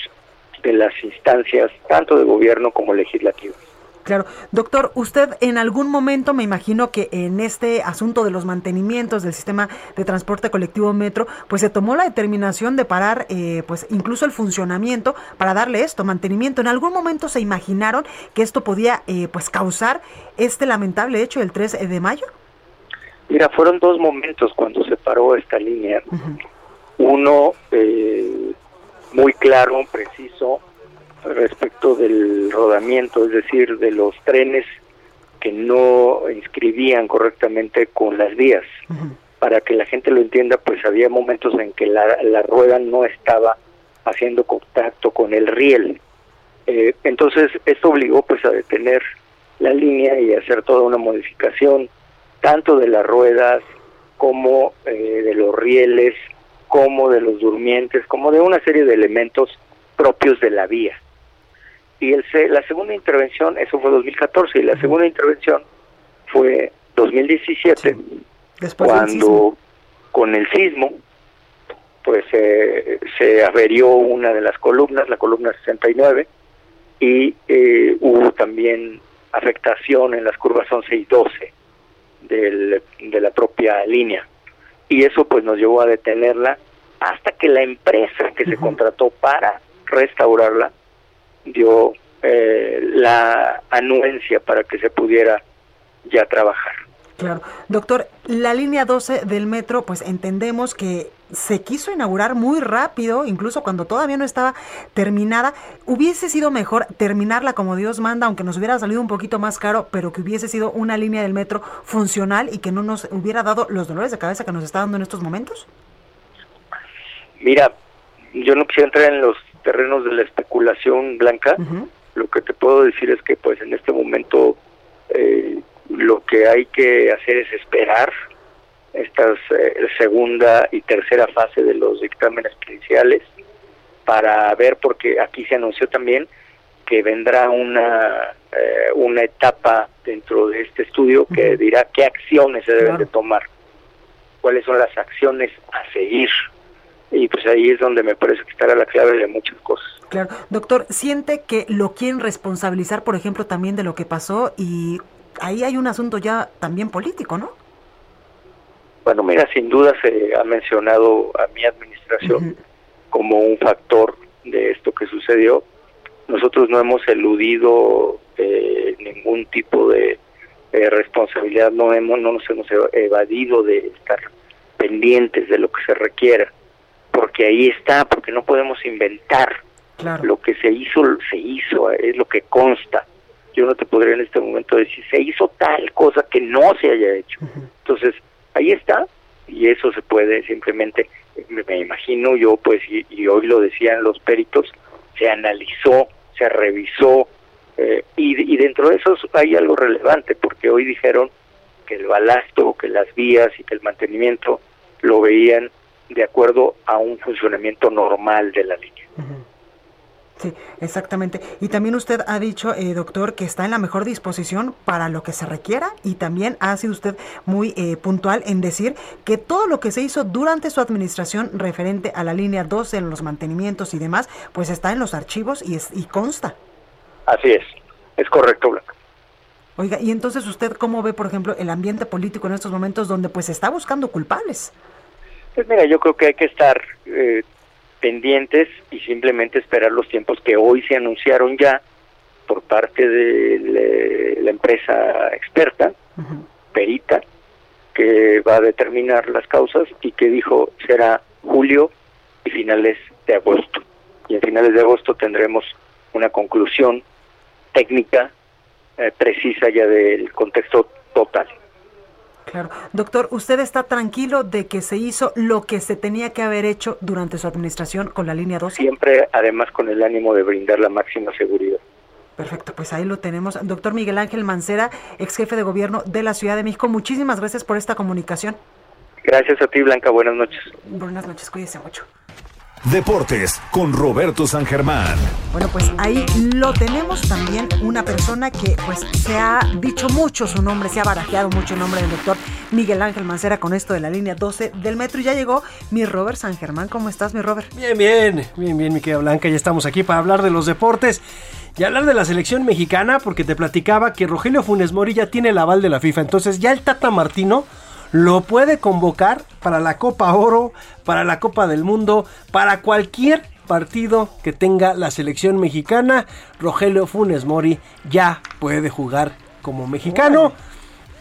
de las instancias, tanto de gobierno como legislativas. Claro, doctor, usted en algún momento me imagino que en este asunto de los mantenimientos del sistema de transporte colectivo metro, pues se tomó la determinación de parar, eh, pues incluso el funcionamiento para darle esto, mantenimiento. En algún momento se imaginaron que esto podía, eh, pues causar este lamentable hecho del 3 de mayo. Mira, fueron dos momentos cuando se paró esta línea. Uno eh, muy claro, preciso, respecto del rodamiento, es decir, de los trenes que no inscribían correctamente con las vías. Para que la gente lo entienda, pues había momentos en que la, la rueda no estaba haciendo contacto con el riel. Eh, entonces, esto obligó pues a detener la línea y hacer toda una modificación, tanto de las ruedas como eh, de los rieles, como de los durmientes, como de una serie de elementos propios de la vía. Y el, se- la segunda intervención, eso fue 2014, y la segunda intervención fue 2017, Después del sismo. cuando con el sismo, pues eh, se averió una de las columnas, la columna 69, y eh, hubo también afectación en las curvas 11 y 12 del, de la propia línea. Y eso pues nos llevó a detenerla hasta que la empresa que se contrató para restaurarla dio eh, la anuencia para que se pudiera ya trabajar. Claro. Doctor, la línea 12 del metro, pues entendemos que se quiso inaugurar muy rápido, incluso cuando todavía no estaba terminada. Hubiese sido mejor terminarla como Dios manda, aunque nos hubiera salido un poquito más caro, pero que hubiese sido una línea del metro funcional y que no nos hubiera dado los dolores de cabeza que nos está dando en estos momentos. Mira, yo no quisiera entrar en los terrenos de la especulación blanca. Lo que te puedo decir es que pues en este momento eh, lo que hay que hacer es esperar esta segunda y tercera fase de los dictámenes periciales para ver, porque aquí se anunció también que vendrá una, eh, una etapa dentro de este estudio que dirá qué acciones se deben de tomar, cuáles son las acciones a seguir. Y pues ahí es donde me parece que estará la clave de muchas cosas. Claro. Doctor, ¿siente que lo quieren responsabilizar, por ejemplo, también de lo que pasó? Y ahí hay un asunto ya también político, ¿no? Bueno, mira, sin duda se ha mencionado a mi administración como un factor de esto que sucedió. Nosotros no hemos eludido eh, ningún tipo de eh, responsabilidad, no hemos, no nos hemos evadido de estar pendientes de lo que se requiera, porque ahí está, porque no podemos inventar. Lo que se hizo, se hizo, es lo que consta. Yo no te podría en este momento decir, se hizo tal cosa que no se haya hecho. Entonces, ahí está, y eso se puede simplemente, me, me imagino yo, pues, y, y hoy lo decían los peritos, se analizó, se revisó, eh, y, y dentro de eso hay algo relevante, porque hoy dijeron que el balasto, que las vías y que el mantenimiento lo veían de acuerdo a un funcionamiento normal de la línea. Sí, exactamente. Y también usted ha dicho, eh, doctor, que está en la mejor disposición para lo que se requiera y también ha sido usted muy eh, puntual en decir que todo lo que se hizo durante su administración referente a la línea 12, en los mantenimientos y demás, pues está en los archivos y, es, y consta. Así es, es correcto, Blanca. Oiga, y entonces usted cómo ve, por ejemplo, el ambiente político en estos momentos donde pues se está buscando culpables. Pues mira, yo creo que hay que estar eh, pendientes y simplemente esperar los tiempos que hoy se anunciaron ya por parte de la empresa experta, perita, que va a determinar las causas y que dijo será julio y finales de agosto. Y en finales de agosto tendremos una conclusión técnica eh, precisa ya del contexto total. Claro. Doctor, ¿usted está tranquilo de que se hizo lo que se tenía que haber hecho durante su administración con la línea 12? Siempre además con el ánimo de brindar la máxima seguridad. Perfecto, pues ahí lo tenemos. Doctor Miguel Ángel Mancera, ex jefe de gobierno de la Ciudad de México, muchísimas gracias por esta comunicación. Gracias a ti, Blanca. Buenas noches. Buenas noches, cuídese mucho. Deportes con Roberto San Germán. Bueno, pues ahí lo tenemos también una persona que pues se ha dicho mucho su nombre, se ha barajeado mucho el nombre del doctor Miguel Ángel Mancera con esto de la línea 12 del metro y ya llegó mi Robert San Germán. ¿Cómo estás, mi Robert? Bien, bien, bien, bien, mi querida Blanca. Ya estamos aquí para hablar de los deportes y hablar de la selección mexicana, porque te platicaba que Rogelio Funes Mori ya tiene el aval de la FIFA. Entonces, ya el Tata Martino lo puede convocar para la Copa Oro, para la Copa del Mundo, para cualquier partido que tenga la selección mexicana. Rogelio Funes Mori ya puede jugar como mexicano.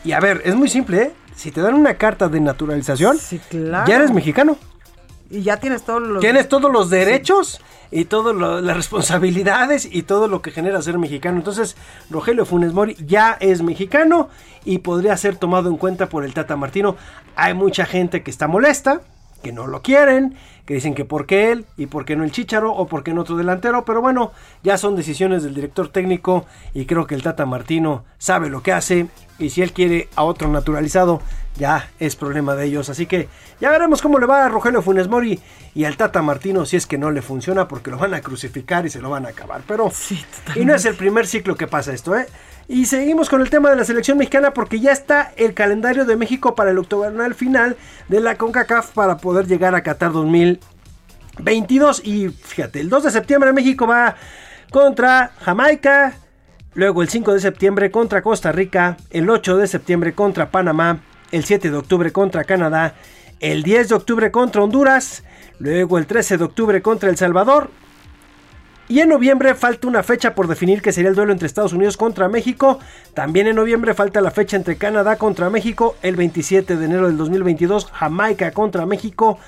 Y a ver, es muy simple, ¿eh? Si te dan una carta de naturalización, claro. ya eres mexicano. Y ya tienes todos los... Tienes todos los derechos y todas las responsabilidades y todo lo que genera ser mexicano. Entonces, Rogelio Funes Mori ya es mexicano y podría ser tomado en cuenta por el Tata Martino. Hay mucha gente que está molesta, que no lo quieren, que dicen que por qué él y por qué no el Chicharo o por qué no otro delantero, pero bueno, ya son decisiones del director técnico y creo que el Tata Martino sabe lo que hace y si él quiere a otro naturalizado, ya es problema de ellos. Así que ya veremos cómo le va a Rogelio Funes Mori y al Tata Martino si es que no le funciona porque lo van a crucificar y se lo van a acabar. Pero y no es el primer ciclo que pasa esto, ¿eh? Y seguimos con el tema de la selección mexicana porque ya está el calendario de México para el octogonal final de la CONCACAF para poder llegar a Qatar 2022. Y fíjate, el 2 de septiembre México va contra Jamaica, Luego el 5 de septiembre contra Costa Rica, el 8 de septiembre contra Panamá, el 7 de octubre contra Canadá, el 10 de octubre contra Honduras, luego el 13 de octubre contra El Salvador. Y en noviembre falta una fecha por definir que sería el duelo entre Estados Unidos contra México. También en noviembre falta la fecha entre Canadá contra México, el 27 de enero del 2022, Jamaica contra México.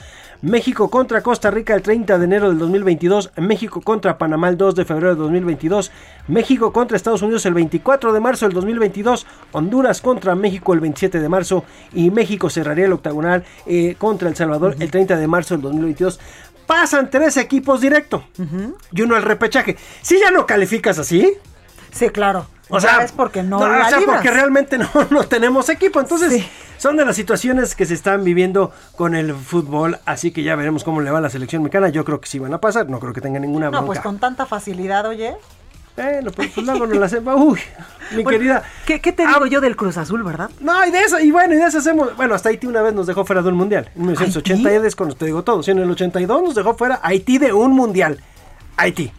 México contra Costa Rica el 30 de enero del 2022, México contra Panamá el 2 de febrero del 2022, México contra Estados Unidos el 24 de marzo del 2022, Honduras contra México el 27 de marzo y México cerraría el octagonal eh, contra El Salvador el 30 de marzo del 2022. Pasan tres equipos directo y uno al repechaje. Si ya no calificas así, Sí, claro. O sea, es porque no, no, la o sea, porque realmente no, no tenemos equipo. Entonces, son de las situaciones que se están viviendo con el fútbol. Así que ya veremos cómo le va a la selección mexicana. Yo creo que sí van a pasar. No creo que tenga ninguna bronca. No, pues con tanta facilidad, oye. Bueno, pues, pues luego no la hacemos. Uy, mi Bueno, querida. ¿Qué, qué te digo yo del Cruz Azul, verdad? No, y de eso, y bueno, y de eso hacemos. Bueno, hasta Haití una vez nos dejó fuera de un mundial. En 1980 ya es cuando te digo todo. Sí, en el 82 nos dejó fuera Haití de un mundial. Haití.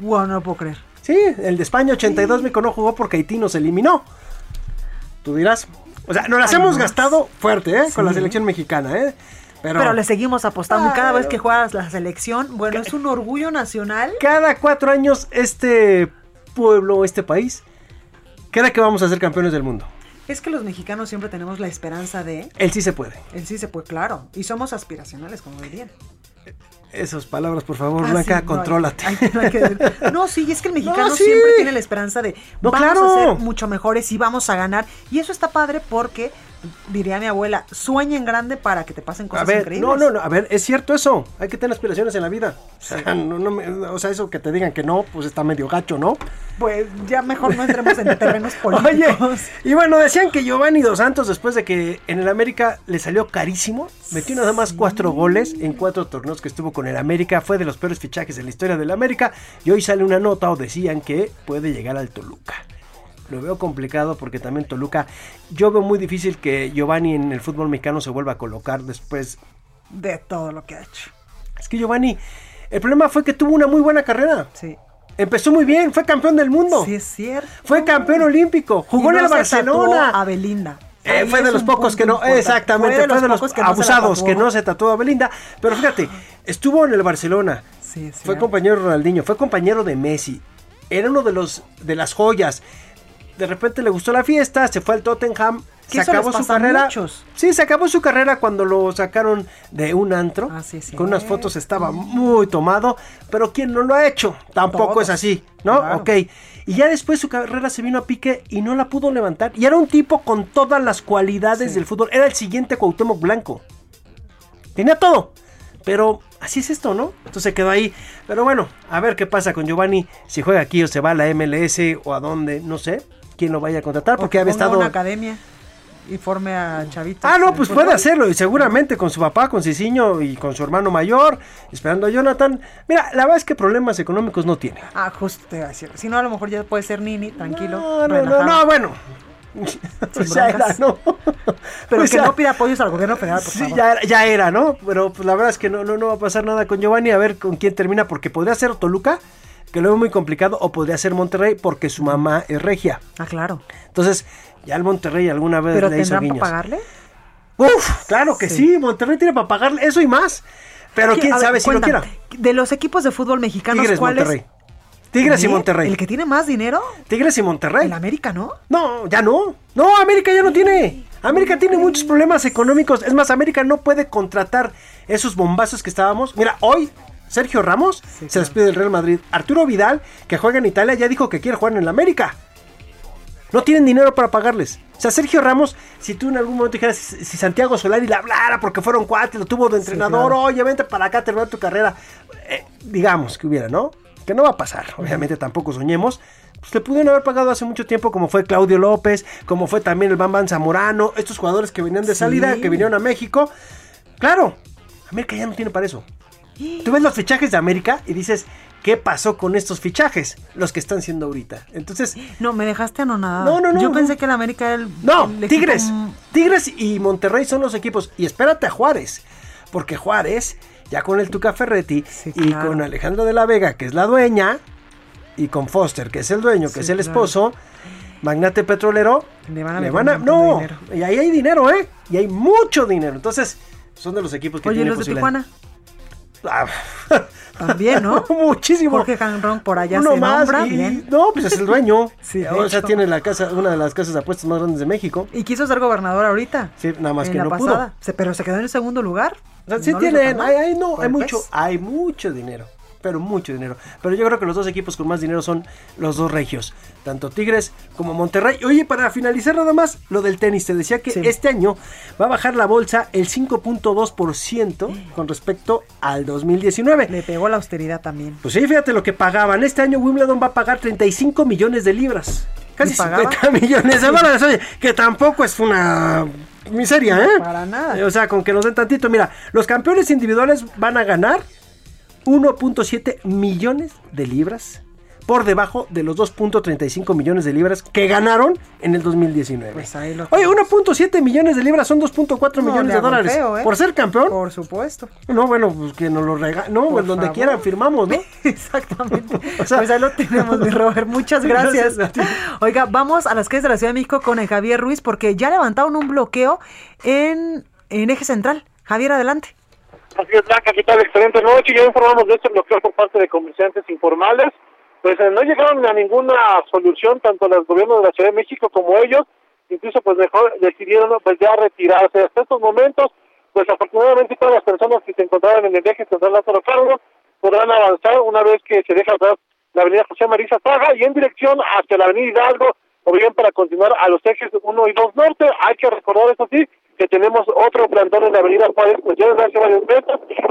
Wow, no lo puedo creer. Sí, el de España 82 México no jugó porque Haití nos eliminó. Tú dirás. O sea, nos las hemos gastado fuerte, ¿eh? Con la Sí. selección mexicana, ¿eh? Pero, Pero, le seguimos apostando. cada vez que juegas la selección, bueno, es un orgullo nacional. cada cuatro años este pueblo, este país, cree que vamos a ser campeones del mundo. Es que los mexicanos siempre tenemos la esperanza de. Él sí se puede. Él sí se puede, claro. Y somos aspiracionales, como dirían. Esas palabras, por favor, Ah, Blanca, sí, no hay- contrólate. hay- no, hay que decir- no, sí, es que el mexicano No, sí. siempre tiene la esperanza de No, vamos claro. a ser mucho mejores y vamos a ganar. Y eso está padre porque diría mi abuela, sueña en grande para que te pasen A cosas ver, increíbles. no, no, no, a ver, es cierto eso. Hay que tener aspiraciones en la vida. O sea, no, no me- o sea, eso que te digan que no, pues está medio gacho, ¿no? Pues ya mejor no entremos en terrenos políticos. Oye, y bueno, decían que Giovanni Dos Santos, después de que en el América le salió carísimo, metió nada más cuatro goles en cuatro torneos que estuvo con el América, fue de los peores fichajes en la historia del América, y hoy sale una nota o decían que puede llegar al Toluca. Lo veo complicado porque también Toluca, yo veo muy difícil que Giovanni en el fútbol mexicano se vuelva a colocar después. De todo lo que ha hecho. Es que Giovanni, el problema fue que tuvo una muy buena carrera. Sí. Empezó muy bien, fue campeón del mundo. Sí, es cierto. Fue campeón olímpico, jugó Y en no el se tatuó Barcelona. A Belinda. Eh, fue de los pocos que no, exactamente, Fue de los, los pocos que no se la abusados que tatuó. no se tatuó a Belinda. Pero fíjate, estuvo en el Barcelona, Sí, sí, fue compañero de Ronaldinho, fue compañero de Messi, era uno de los de las joyas. De repente le gustó la fiesta, se fue al Tottenham, se acabó su carrera. muchos. Sí, se acabó su carrera cuando lo sacaron de un antro. Ah, con unas fotos estaba muy tomado, pero quien no lo ha hecho, tampoco Todos. es así, ¿no? Claro. Ok. Y ya después su carrera se vino a pique y no la pudo levantar. Y era un tipo con todas las cualidades Sí. del fútbol. Era el siguiente Cuauhtémoc Blanco. Tenía todo. Pero así es esto, ¿no? Entonces se quedó ahí. Pero bueno, a ver qué pasa con Giovanni. Si juega aquí o se va a la MLS o a dónde, no sé. Quién lo vaya a contratar O porque que había estado... una academia y forme a chavitos. Ah, no, pues puede hacerlo y seguramente con su papá, con Cicinho y con su hermano mayor, esperando a Jonathan. Mira, la verdad es que problemas económicos no tiene. Ah, justo te iba a decir. Si no, a lo mejor ya puede ser Nini, tranquilo. No, no, no, relajado. no, bueno. Pues ya era. ¿no? Pero Pues que ya- no pida apoyos al gobierno federal, por Sí, favor. ya era, ya era, ¿no? Pero pues la verdad es que no, no, no va a pasar nada con Giovanni. A ver con quién termina, porque podría ser Toluca, que lo veo muy complicado, o podría ser Monterrey, porque su mamá es regia. Ah, claro. Entonces, ya el Monterrey alguna vez Pero le hizo tendrán para guiños. pagarle. Uf, claro que sí. Monterrey tiene para pagarle eso y más. Pero ¿Qui- quién ver, sabe si lo quiera. De los equipos de fútbol mexicanos, Tigres, ¿cuál Monterrey. es? Tigres y ¿Eh? Monterrey. ¿El que tiene más dinero? Tigres y Monterrey. El América, ¿no? No, ya no. No, América ya no tiene. América tiene muchos problemas económicos. Es más, América no puede contratar esos bombazos que estábamos. Mira, hoy Sergio Ramos se despide del Real Madrid. Arturo Vidal, que juega en Italia, ya dijo que quiere jugar en el América. No tienen dinero para pagarles. O sea, Sergio Ramos, si tú en algún momento dijeras, si Santiago Solari le hablara porque fueron cuates, lo tuvo de entrenador, claro. oye, vente para acá, termina tu carrera. Eh, digamos que hubiera, ¿no? Que no va a pasar, obviamente tampoco soñemos. Pues le pudieron haber pagado hace mucho tiempo, como fue Claudio López, como fue también el Bam Zamorano, estos jugadores que venían de Sí. salida, que vinieron a México. Claro, América ya no tiene para eso. Tú ves los fichajes de América y dices, ¿qué pasó con estos fichajes? Los que están siendo ahorita. Entonces, No, me dejaste anonadada. No, no, no, Yo no. pensé que el América era el. no, el Tigres. Tigres y Monterrey son los equipos. Y espérate a Juárez. Porque Juárez, ya con el Tuca Ferretti y claro. con Alejandra de la Vega, que es la dueña, y con Foster, que es el dueño, que Sí, es el claro. esposo, magnate petrolero, Le van a le van a- no, dinero. y ahí hay dinero, ¿eh? Y hay mucho dinero. Entonces, son de los equipos que Oye, tienen los de. Tijuana. Ah, También, ¿no? Muchísimo. Jorge Hanron por allá Uno se más. nombra. y- Bien. No, pues es el dueño. Sí, o sea, tiene la casa, una de las casas de apuestas más grandes de México. Y quiso ser gobernador ahorita. Sí, nada más en que la no pasada. pudo. Se- pero se quedó en el segundo lugar. O sea, sí No tan hay, hay- no, hay mucho, hay mucho dinero. Pero mucho dinero. Pero yo creo que los dos equipos con más dinero son los dos regios. Tanto Tigres como Monterrey. Oye, para finalizar nada más, lo del tenis. Te decía que Sí. este año va a bajar la bolsa el 5.2% con respecto al 2019. Le pegó la austeridad también. Pues sí, fíjate lo que pagaban. Este año Wimbledon va a pagar 35 millones de libras. Casi ¿Y pagaba? 50 millones de dólares. Oye, que tampoco es una miseria, ¿eh? Para nada. O sea, con que nos den tantito. Mira, los campeones individuales van a ganar 1.7 millones de libras por debajo de los 2.35 millones de libras que ganaron en el 2019. Pues ahí lo Oye, 1.7 millones de libras son 2.4 No, millones de dólares. feo, ¿eh? Por ser campeón. Por supuesto. No, bueno, pues que nos lo regalan. No, pues donde favor. quiera firmamos, ¿no? Exactamente. O sea- pues ahí lo tenemos, mi Robert. Muchas gracias. Oiga, vamos a las calles de la Ciudad de México con el Javier Ruiz porque ya levantaron un bloqueo en, en eje central. Javier, adelante. Así es, Blanca, ¿qué tal? Excelente noche. Ya informamos de este bloqueo por parte de comerciantes informales. Pues eh, no llegaron a ninguna solución, tanto los gobiernos de la Ciudad de México como ellos. Incluso, pues mejor decidieron pues ya retirarse. Hasta estos momentos, pues afortunadamente todas las personas que se encontraban en el eje central Lázaro Cárdenas podrán avanzar una vez que se deja atrás la avenida José María Zaga y en dirección hacia la avenida Hidalgo o bien para continuar a los ejes 1 y 2 norte. Hay que recordar, eso sí, que tenemos otro plantón en la avenida Juárez, pues ya desde hace varios meses,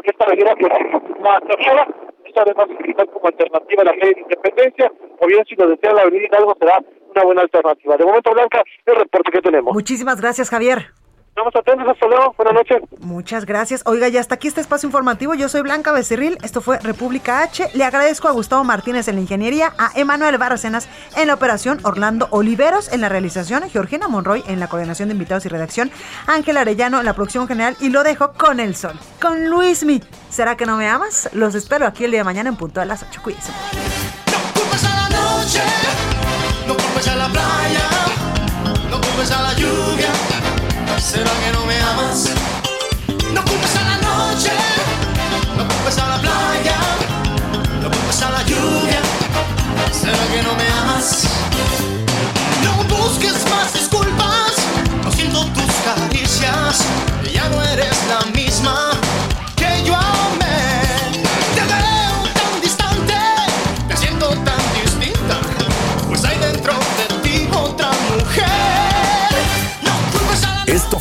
esta avenida pues más cerrada, esta además utilizar como alternativa a la calle de Independencia, o bien si lo desea la avenida Hidalgo será una buena alternativa. De momento, Blanca, el reporte que tenemos. Muchísimas gracias, Javier. Estamos atentos, hasta luego, buenas noches. Muchas gracias. Oiga, ya hasta aquí este espacio informativo. Yo soy Blanca Becerril, esto fue República H. Le agradezco a Gustavo Martínez en la ingeniería, a Emanuel Barracenas en la operación, Orlando Oliveros en la realización, Georgina Monroy en la coordinación de invitados y redacción, Ángel Arellano en la producción general y lo dejo con el sol, con Luismi. ¿Será que no me amas? Los espero aquí el día de mañana en punto de las 8. Cuídense. a la noche, no culpes a la playa, no culpes a la lluvia. ¿Será que no me amas? No culpes a la noche, no culpes a la playa, no culpes a la lluvia. ¿Será que no me amas?